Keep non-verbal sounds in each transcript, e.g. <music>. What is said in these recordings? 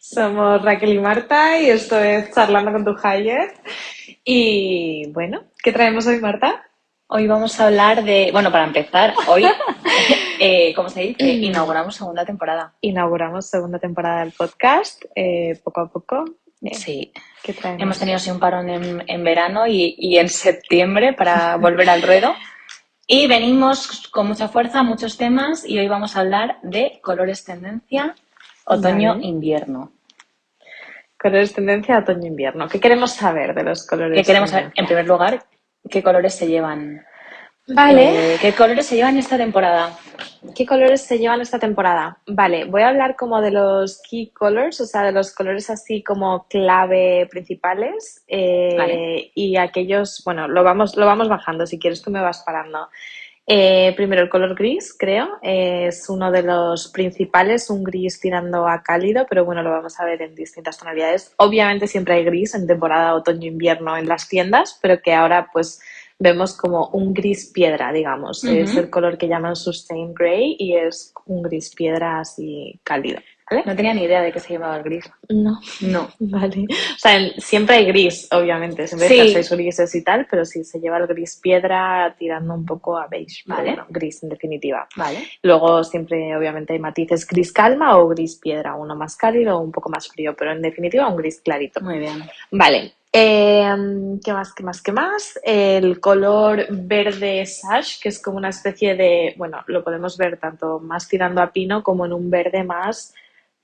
Somos Raquel y Marta y esto es Charlando con tu Higher. Y bueno, ¿qué traemos hoy, Marta? Hoy vamos a hablar de, bueno, para empezar, hoy, <laughs> eh, como se dice, inauguramos segunda temporada. Inauguramos segunda temporada del podcast, eh, poco a poco. Eh, sí. ¿Qué traemos? Hemos tenido un parón en, en verano y, y en septiembre para <laughs> volver al ruedo. Y venimos con mucha fuerza, muchos temas, y hoy vamos a hablar de colores tendencia otoño-invierno. Colores tendencia otoño-invierno. ¿Qué queremos saber de los colores? ¿Qué queremos saber? En primer lugar, ¿qué colores se llevan? Vale. Eh, ¿Qué colores se llevan esta temporada? ¿Qué colores se llevan esta temporada? Vale, voy a hablar como de los key colors, o sea, de los colores así como clave principales eh, Vale. y aquellos, bueno, lo vamos, lo vamos bajando, si quieres tú me vas parando. Eh, primero el color gris, creo, eh, es uno de los principales, un gris tirando a cálido, pero bueno, lo vamos a ver en distintas tonalidades. Obviamente siempre hay gris en temporada otoño-invierno en las tiendas, pero que ahora pues vemos como un gris piedra, digamos. Es el color que llaman sustain gray y es un gris piedra así cálido. ¿Vale? No tenía ni idea de que se llevaba el gris. No. No. <laughs> Vale. O sea, siempre hay gris, obviamente, siempre Sí. hay jerseys grises y tal, pero sí se lleva el gris piedra tirando un poco a beige. Vale. bueno, gris en definitiva. Vale. Luego siempre, obviamente, hay matices gris calma o gris piedra, uno más cálido o un poco más frío, pero en definitiva un gris clarito. Muy bien. Vale. Eh, ¿qué más, qué más, qué más? El color verde sash, que es como una especie de, bueno, lo podemos ver tanto más tirando a pino como en un verde más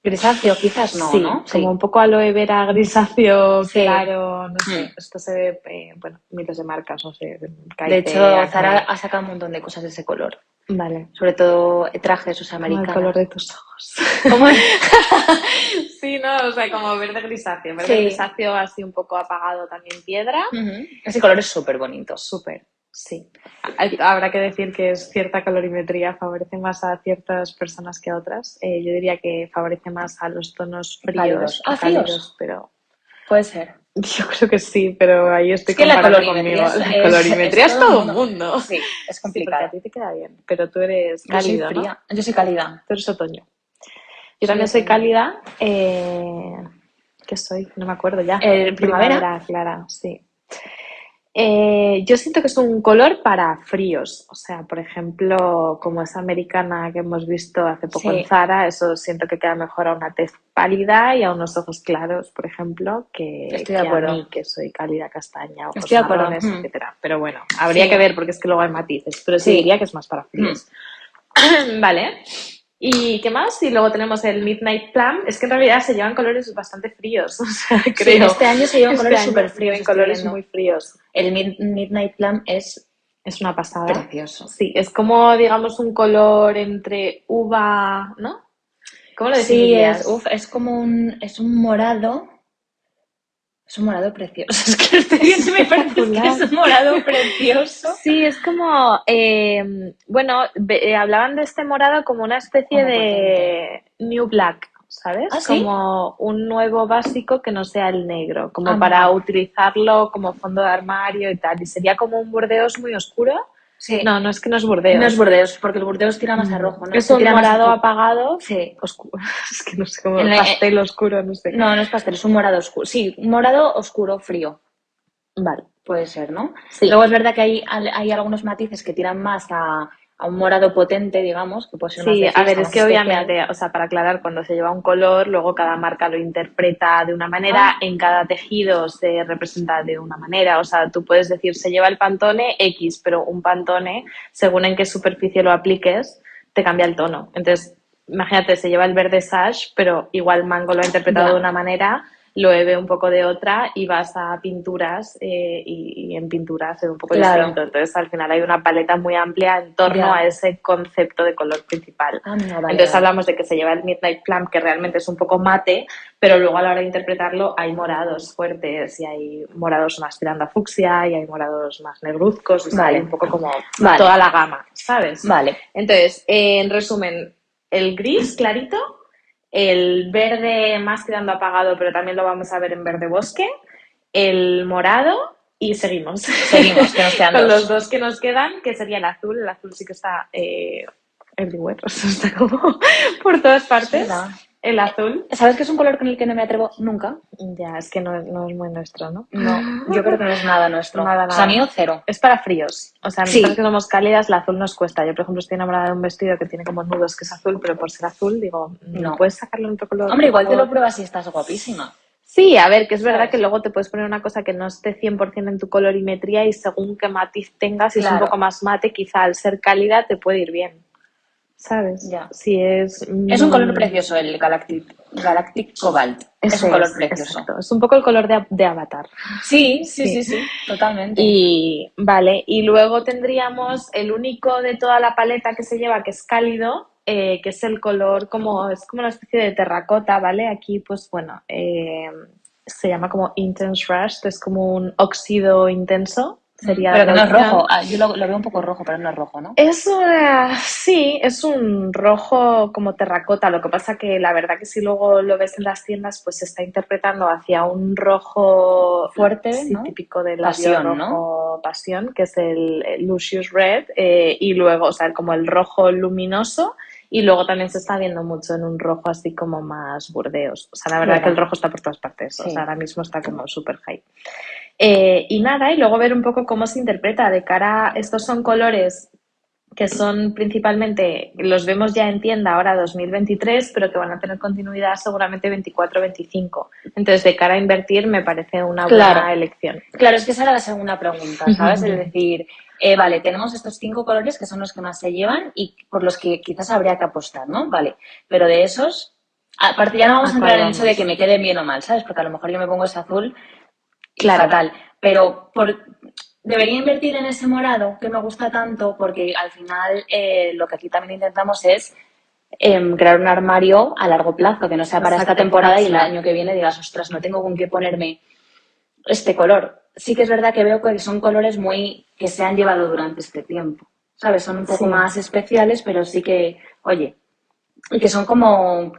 Grisáceo quizás no, sí, ¿no? como un poco aloe vera grisáceo, Sí. claro, no sé. Esto se ve, eh, bueno, miles de marcas, no sé. De Kite, hecho. Zara ha sacado un montón de cosas de ese color. Vale. Sobre todo trajes sus Como el americanos. color de tus ojos. <laughs> ¿Cómo es? <laughs> sí, no, o sea, como verde grisáceo. Verde grisáceo así un poco apagado también piedra. Ese color es súper bonito. Súper, sí. Habrá que decir que es cierta colorimetría favorece más a ciertas personas que a otras. Eh, yo diría que favorece más a los tonos fríos. Ah, fríos. pero Puede ser. <laughs> yo creo que sí, pero ahí estoy Es que la colorimetría conmigo. es- La colorimetría es es todo el un mundo. mundo. Sí, es Sí, complicado. a ti te queda bien, pero tú eres Yo soy fría. Yo soy cálida. Tú eres otoño. Yo también soy cálida. Eh... ¿Qué soy? No me acuerdo ya. Eh, primavera. clara, sí. Eh, yo siento que es un color para fríos. O sea, por ejemplo, como esa americana que hemos visto hace poco Sí. en Zara, eso siento que queda mejor a una tez pálida y a unos ojos claros, por ejemplo, que, Estoy que de a acuerdo. mí, que soy cálida castaña, ojos Estoy de acuerdo. marrones, Mm. etcétera. Pero bueno, habría Sí. que ver porque es que luego hay matices. Pero sí, Sí. diría que es más para fríos. <clears throat> Vale. ¿Y qué más? Y luego tenemos el Midnight Plum. Es que en realidad se llevan colores bastante fríos, <laughs> o sea, Sí, creo. este año se llevan Este colores súper fríos. colores viendo. muy fríos. El Mid- Midnight Plum es Es una pasada. precioso. Sí, es como, digamos, un color entre uva, ¿no? ¿Cómo lo Sí, definirías? es, uf, es como un, es un morado. Es un morado precioso. <laughs> Es que estoy viendo me parece que es un morado precioso. Sí, es como, eh, bueno, eh, hablaban de este morado como una especie de New Black, ¿sabes? ¿Ah, sí? Como un nuevo básico que no sea el negro, como Ah, para utilizarlo como fondo de armario y tal. Y sería como un burdeos muy oscuro. Sí. No, no es que no es burdeos. No es Burdeos, porque el Burdeos tira más a rojo, ¿no? Es un morado apagado, Sí. oscuro. <laughs> Es que no sé cómo, En la- pastel oscuro, no sé. No, no es pastel, es un morado oscuro. Sí, morado oscuro frío. Vale. Puede ser, ¿no? Sí. Luego es verdad que hay, hay algunos matices que tiran más a, a un morado potente, digamos, que puede ser más Sí, de a ver, es que especial. obviamente, o sea, para aclarar, cuando se lleva un color, luego cada marca lo interpreta de una manera, Ah. en cada tejido se representa de una manera, o sea, tú puedes decir, se lleva el pantone X, pero un pantone, según en qué superficie lo apliques, te cambia el tono. Entonces, imagínate, se lleva el verde sash, pero igual Mango lo ha interpretado Ya. de una manera, lo ve un poco de otra y vas a pinturas eh, y, y en pinturas es un poco Claro. distinto. Entonces, al final hay una paleta muy amplia en torno a ese concepto de color principal. Ah, vale, Entonces hablamos de que se lleva el Midnight Plum, que realmente es un poco mate, pero luego a la hora de interpretarlo hay morados fuertes y hay morados más tirando a fucsia y hay morados más negruzcos, sea, Vale. un poco como Vale. toda la gama, ¿sabes? Vale. Entonces, eh, en resumen, el gris clarito, el verde más a apagado, pero también lo vamos a ver en verde bosque, el morado y seguimos. Seguimos, que nos quedan <laughs> Con los dos que nos quedan, que sería el azul. El azul sí que está eh, everywhere, <laughs> o sea, está como por todas Es partes. El azul. ¿Sabes que es un color con el que no me atrevo nunca? Ya, es que no, no es muy nuestro, ¿no? No, yo creo que no es nada nuestro. Nada, O sea, nada. mío cero. Es para fríos. O sea, Sí. nosotros que somos cálidas, el azul nos cuesta. Yo, por ejemplo, estoy enamorada de un vestido que tiene como nudos que es azul, pero por ser azul, digo, No. ¿Puedes sacarlo en otro color? Hombre, igual te lo pruebas y estás guapísima. Sí, a ver, que es verdad ¿Sabes? que luego te puedes poner una cosa que no esté 100% en tu colorimetría y según qué matiz tengas, si es un poco más mate, quizá al ser cálida te puede ir bien. ¿Sabes? Ya. Si es... Es un color mm, precioso el Galactic, Galactic Cobalt. Es un color es, precioso. exacto. Es un poco el color de, de Avatar. Sí, sí, sí, Sí. sí, totalmente. Y vale, y luego tendríamos el único de toda la paleta que se lleva que es cálido, eh, que es el color como, es como una especie de terracota, ¿vale? Aquí, pues bueno, eh, se llama como Intense Rust, es como un óxido intenso. Sería pero que no es rojo. Ah, yo lo, lo veo un poco rojo, pero no es rojo, ¿no? Es una- sí, es un rojo como terracota. Lo que pasa que la verdad que si luego lo ves en las tiendas, pues se está interpretando hacia un rojo Fuerte, sí, ¿no? típico del Pasión, pasión, que es el, el Lucius Red, eh, y luego, o sea, como el rojo luminoso. Y luego también se está viendo mucho en un rojo así como más burdeos. O sea, la verdad que el rojo está por todas partes. O sea, ahora mismo está como súper high. Eh, y nada, y luego ver un poco cómo se interpreta de cara. Estos son colores que son principalmente, los vemos ya en tienda ahora 2023, pero que van a tener continuidad seguramente 24-25. Entonces, de cara a invertir, me parece una Claro. buena elección. Claro, es que esa era la segunda pregunta, ¿sabes? Es decir, eh, vale, tenemos estos cinco colores que son los que más se llevan y por los que quizás habría que apostar, ¿no? Vale, pero de esos, aparte ya no vamos a ¿A entrar en el hecho vamos? de que me queden bien o mal, ¿sabes? Porque a lo mejor yo me pongo ese azul Claro. fatal, pero por, debería invertir en ese morado que me gusta tanto porque al final eh, lo que aquí también intentamos es em, crear un armario a largo plazo, que no sea para esta temporada y el año que viene digas, ostras, no tengo con qué ponerme este color. Sí que es verdad que veo que son colores muy que se han llevado durante este tiempo. ¿Sabes? Son un poco Sí. más especiales, pero sí que, oye, y que son como,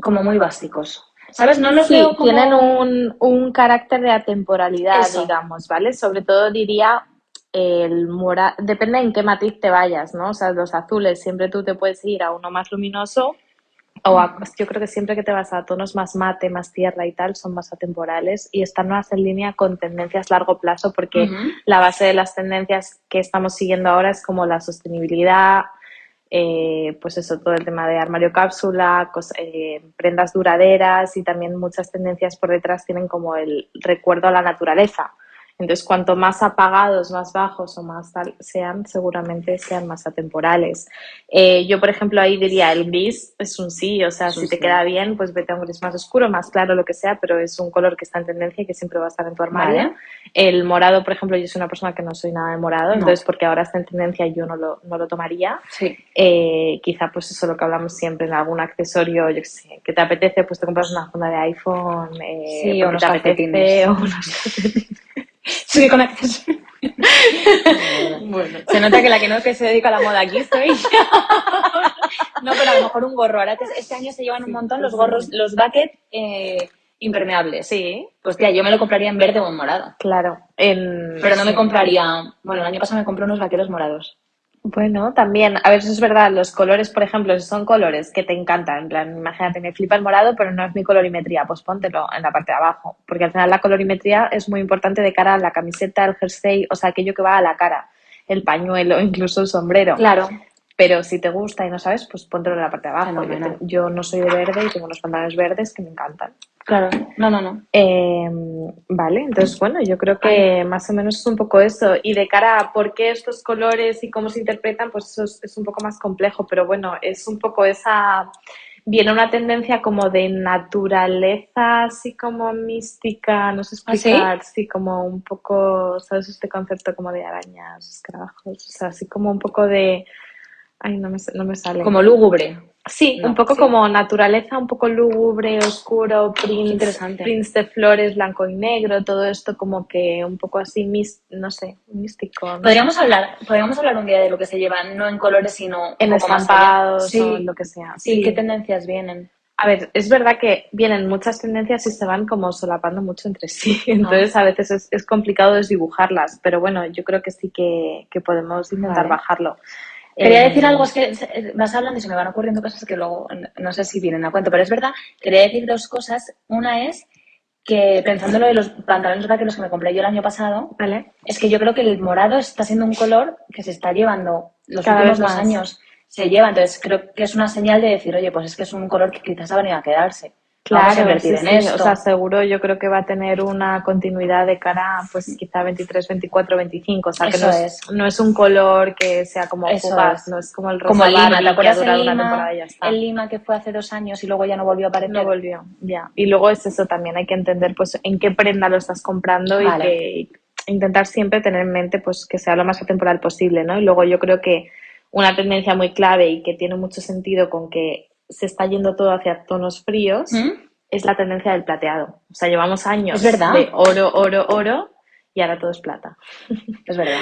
como muy básicos. ¿Sabes? No los Sí, veo como... tienen un, un carácter de atemporalidad, Eso. digamos, ¿vale? Sobre todo diría el morado, depende en qué matiz te vayas, ¿no? O sea, los azules, siempre tú te puedes ir a uno más luminoso o a- yo creo que siempre que te vas a tonos más mate, más tierra y tal, son más atemporales y están más en línea con tendencias largo plazo porque la base de las tendencias que estamos siguiendo ahora es como la sostenibilidad, eh, pues eso, todo el tema de armario cápsula, eh, prendas duraderas y también muchas tendencias por detrás tienen como el recuerdo a la naturaleza. Entonces, cuanto más apagados, más bajos o más tal sean, seguramente sean más atemporales. Eh, yo, por ejemplo, ahí diría el gris es un sí, o sea, Es si te sí. queda bien, pues vete a un gris más oscuro, más claro, lo que sea, pero es un color que está en tendencia y que siempre va a estar en tu armario. Vale. El morado, por ejemplo, yo soy una persona que no soy nada de morado, No. entonces porque ahora está en tendencia yo no lo, no lo tomaría. Sí. Eh, quizá pues eso lo que hablamos siempre en algún accesorio, yo qué sé, que te apetece, pues te compras una funda de iPhone, eh, Sí, o unos te apetece, <laughs> o unos Sí, con acceso. Bueno, Se nota que la que no que se dedica a la moda aquí yo. No, pero a lo mejor un gorro. Ahora que este año se llevan un montón los gorros, los bucket eh, impermeables. sí, Pues tía, yo me lo compraría en verde o en morado. claro. En, Pero no me compraría. Bueno, el año pasado me compré unos vaqueros morados. Bueno, también, a ver, eso es verdad, los colores, por ejemplo, son colores que te encantan, en plan, imagínate, me flipa el morado, pero no es mi colorimetría, pues póntelo en la parte de abajo, porque al final la colorimetría es muy importante de cara a la camiseta, el jersey, o sea, aquello que va a la cara, el pañuelo, <laughs> incluso el sombrero. Claro. Pero si te gusta y no sabes, pues póntelo en la parte de abajo. Yo, Fenomenal. te- yo no soy de verde y tengo unos pantalones verdes que me encantan. Claro. No, no, no. Eh, vale, entonces bueno, yo creo que más o menos es un poco eso. Y de cara a por qué estos colores y cómo se interpretan, pues eso es, es un poco más complejo, pero bueno, es un poco esa... Viene una tendencia como de naturaleza, así como mística, no sé ¿Ah, sí? explicar, sí, como un poco, ¿sabes? Este concepto como de arañas, escarabajos, o sea, así como un poco de... Ay, no me, no me sale. Como lúgubre. Sí, No, un poco sí. como naturaleza, un poco lúgubre, oscuro, prince, prince de flores, blanco y negro, todo esto como que un poco así, mis- no sé, místico. ¿no? Podríamos hablar, podríamos hablar un día de lo que se lleva, no en colores, sino En estampados. Sí. o lo que sea. Sí, Sí. ¿qué tendencias vienen? A ver, es verdad que vienen muchas tendencias y se van como solapando mucho entre sí, <laughs> entonces a veces es, es complicado desdibujarlas, pero bueno, yo creo que sí que, que podemos intentar Vale. bajarlo. Quería Eh, decir algo, es que eh, vas hablando y se me van ocurriendo cosas que luego no sé si vienen a cuento, pero es verdad, quería decir dos cosas. Una es que pensando lo de los pantalones vaqueros que me compré yo el año pasado, ¿Vale? es que yo creo que el morado está siendo un color que se está llevando los Cada últimos dos años. Se lleva, entonces creo que es una señal de decir, oye, pues es que es un color que quizás ha venido a quedarse. Vamos a Claro, invertir sí, en sí, esto. O sea, seguro yo creo que va a tener una continuidad de cara, pues quizá 23, 24, 25. O sea, que Eso no es, es. no es un color que sea como fugaz, no es como el rosa Como lima, Barbie ¿te acuerdas que ha durado una lima? temporada y ya está. El lima que fue hace dos años y luego ya no volvió a aparecer. No volvió, ya. Y luego es eso también, hay que entender pues en qué prenda lo estás comprando Vale. y que intentar siempre tener en mente pues que sea lo más atemporal posible, ¿no? Y luego yo creo que una tendencia muy clave y que tiene mucho sentido con que se está yendo todo hacia tonos fríos ¿Mm? es la tendencia del plateado. O sea, llevamos años de oro, oro, oro y ahora todo es plata. <laughs> Es verdad.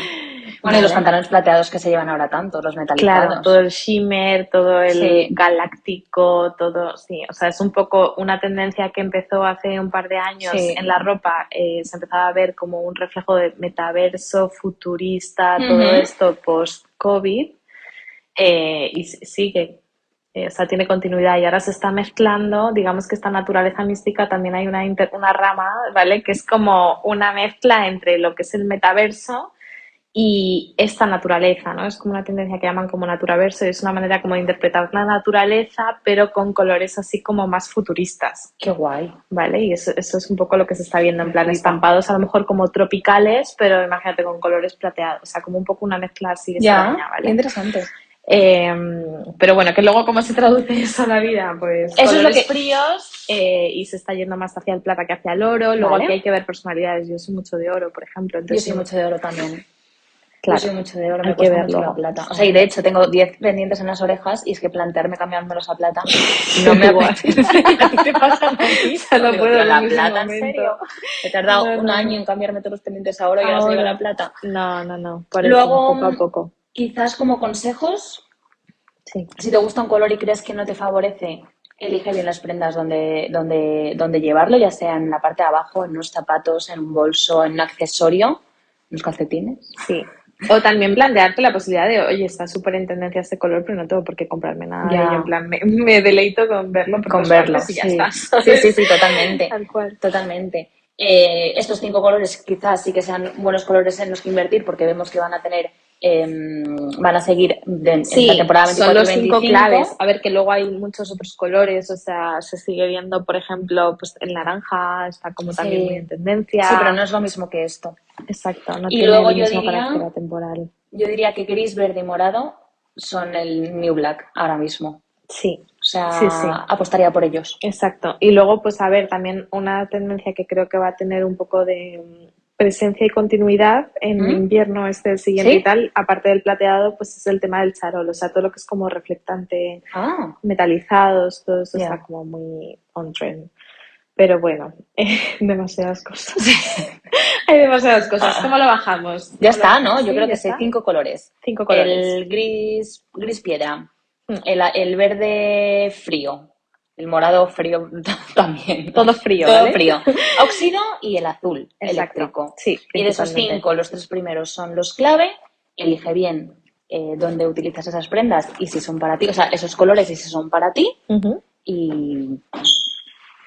Bueno, y los pantalones plateados que se llevan ahora tanto, los metalizados. Claro, todo el shimmer, todo el Sí. galáctico, todo, sí, o sea, es un poco una tendencia que empezó hace un par de años Sí. en la ropa, eh, se empezaba a ver como un reflejo de metaverso, futurista, todo esto post-COVID, eh, y s- sigue, eh, o sea, tiene continuidad y ahora se está mezclando, digamos que esta naturaleza mística también hay una, inter- una rama, ¿vale? Que es como una mezcla entre lo que es el metaverso y esta naturaleza, ¿no? Es como una tendencia que llaman como naturaverso y es una manera como de interpretar la naturaleza, pero con colores así como más futuristas, Qué guay. ¿vale? Y eso, eso es un poco lo que se está viendo, en plan estampados a lo mejor como tropicales, pero imagínate con colores plateados, o sea, como un poco una mezcla así Ya, extraña, ¿vale? interesante. Eh, pero bueno, que luego cómo se traduce <laughs> eso a la vida, pues Eso es lo que- fríos eh, y se está yendo más hacia el plata que hacia el oro, luego Vale. aquí hay que ver personalidades, yo soy mucho de oro, por ejemplo, Yo soy mucho de oro también. claro. Yo soy mucho de oro, Hay me que cuesta verlo. mucho la plata. O sea, y de hecho tengo 10 pendientes en las orejas y es que plantearme cambiándolos a plata <laughs> no me apetece. <laughs> ¿A ti te pasa? No puedo "Tío, la en ese plata, ¿en momento". serio? He tardado No, un año en cambiarme todos los pendientes ahora y ahora se la plata. No, no, no. Por Luego, eso, poco a poco. Quizás como consejos, Sí. si te gusta un color y crees que no te favorece, elige bien las prendas donde, donde, donde llevarlo, ya sea en la parte de abajo, en unos zapatos, en un bolso, en un accesorio, en unos calcetines. Sí. O también plantearte la posibilidad de, oye, está súper en tendencia este color, pero no tengo por qué comprarme nada. Ya. ello. en plan, me, me deleito con verlo Con verlo. y ya está. sí, sí, sí, totalmente. Tal cual. Totalmente. Eh, estos cinco colores quizás sí que sean buenos colores en los que invertir porque vemos que van a tener, em, van a seguir de, en Sí, la temporada 24 son los y cinco 25. claves. A ver, que luego hay muchos otros colores, o sea, se sigue viendo, por ejemplo, pues el naranja está como también muy en tendencia. Sí, pero no es lo mismo que esto. Exacto, no Y tiene luego el yo mismo diría- carácter atemporal. Yo diría que gris, verde y morado son el New Black ahora mismo. Sí, O sea, Sí, sí. apostaría por ellos. Exacto. Y luego, pues a ver, también una tendencia que creo que va a tener un poco de presencia y continuidad en ¿Mm? invierno este el siguiente ¿Sí? y tal, aparte del plateado, pues es el tema del charol, o sea, todo lo que es como reflectante, Ah, metalizados, todo eso está como muy on trend. Pero bueno, <laughs> demasiadas cosas. <laughs> Hay demasiadas cosas. ¿Cómo lo bajamos? ya ¿Cómo está, ¿no? Yo Sí, creo que sé cinco colores. Cinco colores. El gris, gris piedra, Mm. el, el verde frío, el morado frío <laughs> también. Todo frío, Todo ¿vale? frío. <laughs> Óxido y el azul Exacto. eléctrico. Sí, Y de esos cinco, los tres primeros son los clave. Elige bien eh, dónde utilizas esas prendas y si son para ti, o sea, esos colores y si son para ti. Y,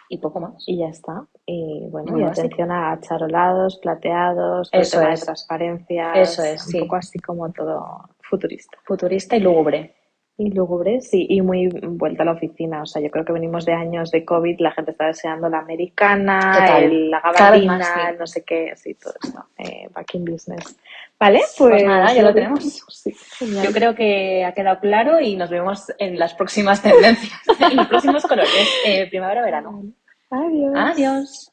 y poco más. Y ya está. Y bueno, Muy y básico. atención a charolados, plateados, Eso es. de transparencia. Eso es, un sí. poco así como todo futurista. Futurista y lúgubre. Y lúgubre, sí, y muy vuelta a la oficina. O sea, yo creo que venimos de años de COVID, la gente está deseando la americana, el- la gabardina, más, sí. no sé qué, sí, todo esto. Eh, back in business. ¿Vale? Pues Pues, nada, ya lo tenemos. Sí. Yo creo que ha quedado claro y nos vemos en las próximas <laughs> tendencias, en los próximos colores, eh, primavera-verano. Adiós. Adiós.